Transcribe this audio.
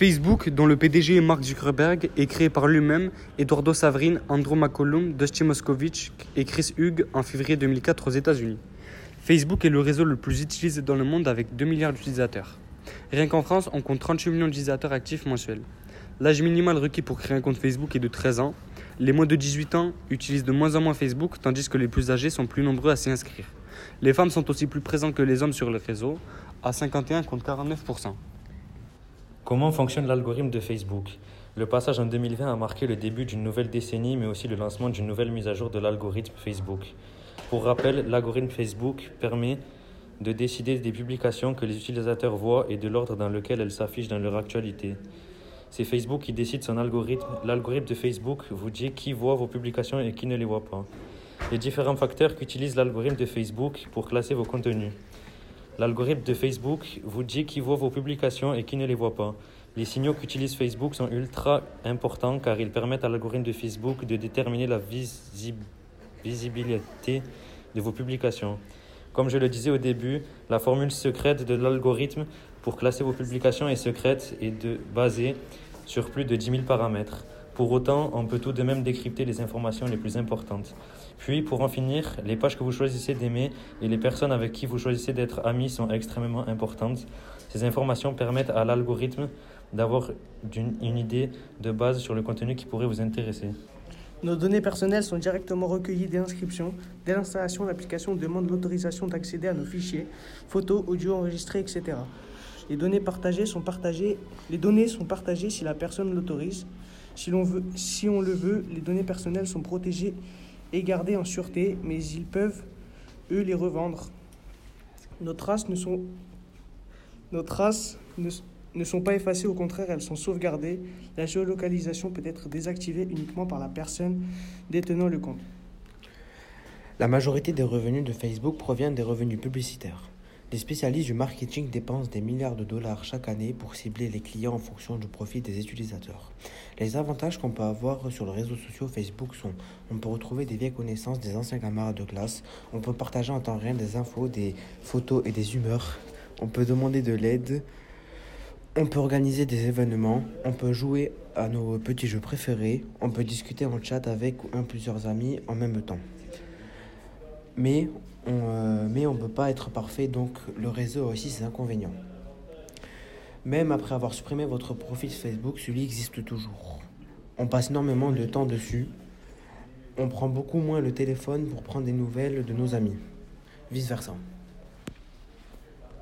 Facebook, dont le PDG est Mark Zuckerberg, est créé par lui-même, Eduardo Saverin, Andrew McCollum, Dusty Moskovich et Chris Hughes en février 2004 aux États-Unis. Facebook est le réseau le plus utilisé dans le monde avec 2 milliards d'utilisateurs. Rien qu'en France, on compte 38 millions d'utilisateurs actifs mensuels. L'âge minimal requis pour créer un compte Facebook est de 13 ans. Les moins de 18 ans utilisent de moins en moins Facebook, tandis que les plus âgés sont plus nombreux à s'y inscrire. Les femmes sont aussi plus présentes que les hommes sur le réseau, à 51 contre 49%. Comment fonctionne l'algorithme de Facebook? Le passage en 2020 a marqué le début d'une nouvelle décennie, mais aussi le lancement d'une nouvelle mise à jour de l'algorithme Facebook. Pour rappel, l'algorithme Facebook permet de décider des publications que les utilisateurs voient et de l'ordre dans lequel elles s'affichent dans leur actualité. C'est Facebook qui décide son algorithme. L'algorithme de Facebook vous dit qui voit vos publications et qui ne les voit pas. Les différents facteurs qu'utilise l'algorithme de Facebook pour classer vos contenus. L'algorithme de Facebook vous dit qui voit vos publications et qui ne les voit pas. Les signaux qu'utilise Facebook sont ultra importants car ils permettent à l'algorithme de Facebook de déterminer la visibilité de vos publications. Comme je le disais au début, la formule secrète de l'algorithme pour classer vos publications est secrète et de, basée sur plus de 10 000 paramètres. Pour autant, on peut tout de même décrypter les informations les plus importantes. Puis, pour en finir, les pages que vous choisissez d'aimer et les personnes avec qui vous choisissez d'être amis sont extrêmement importantes. Ces informations permettent à l'algorithme d'avoir une idée de base sur le contenu qui pourrait vous intéresser. Nos données personnelles sont directement recueillies dès l'inscription. Dès l'installation, l'application demande l'autorisation d'accéder à nos fichiers, photos, audio enregistrés, etc. Les données partagées sont partagées. Les données sont partagées si la personne l'autorise. Si, on le veut, les données personnelles sont protégées et gardées en sûreté, mais ils peuvent, eux, les revendre. Nos traces ne sont, ne sont pas effacées, au contraire, elles sont sauvegardées. La géolocalisation peut être désactivée uniquement par la personne détenant le compte. La majorité des revenus de Facebook provient des revenus publicitaires. Les spécialistes du marketing dépensent des milliards de dollars chaque année pour cibler les clients en fonction du profit des utilisateurs. Les avantages qu'on peut avoir sur les réseaux sociaux Facebook sont on peut retrouver des vieilles connaissances des anciens camarades de classe, on peut partager en temps réel des infos, des photos et des humeurs, on peut demander de l'aide, on peut organiser des événements, on peut jouer à nos petits jeux préférés, on peut discuter en chat avec un ou plusieurs amis en même temps. Mais on euh, ne peut pas être parfait, donc le réseau a aussi ses inconvénients. Même après avoir supprimé votre profil Facebook, celui existe toujours. On passe énormément de temps dessus. On prend beaucoup moins le téléphone pour prendre des nouvelles de nos amis. Vice versa.